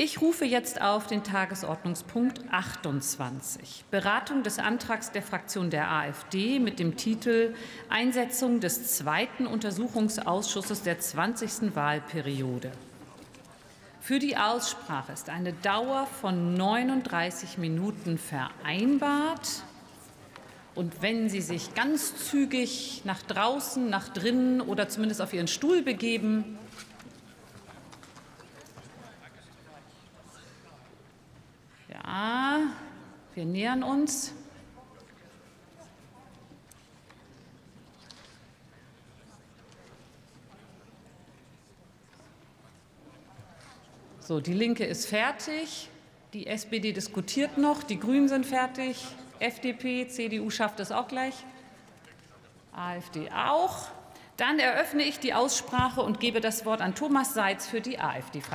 Ich rufe jetzt auf den Tagesordnungspunkt 28, Beratung des Antrags der Fraktion der AfD mit dem Titel Einsetzung des zweiten Untersuchungsausschusses der 20. Wahlperiode. Für die Aussprache ist eine Dauer von 39 Minuten vereinbart. Und wenn Sie sich ganz zügig nach draußen, nach drinnen oder zumindest auf Ihren Stuhl begeben, wir nähern uns. So, die Linke ist fertig. Die SPD diskutiert noch. Die Grünen sind fertig. FDP, CDU schafft es auch gleich. AfD auch. Dann eröffne ich die Aussprache und gebe das Wort an Thomas Seitz für die AfD-Fraktion.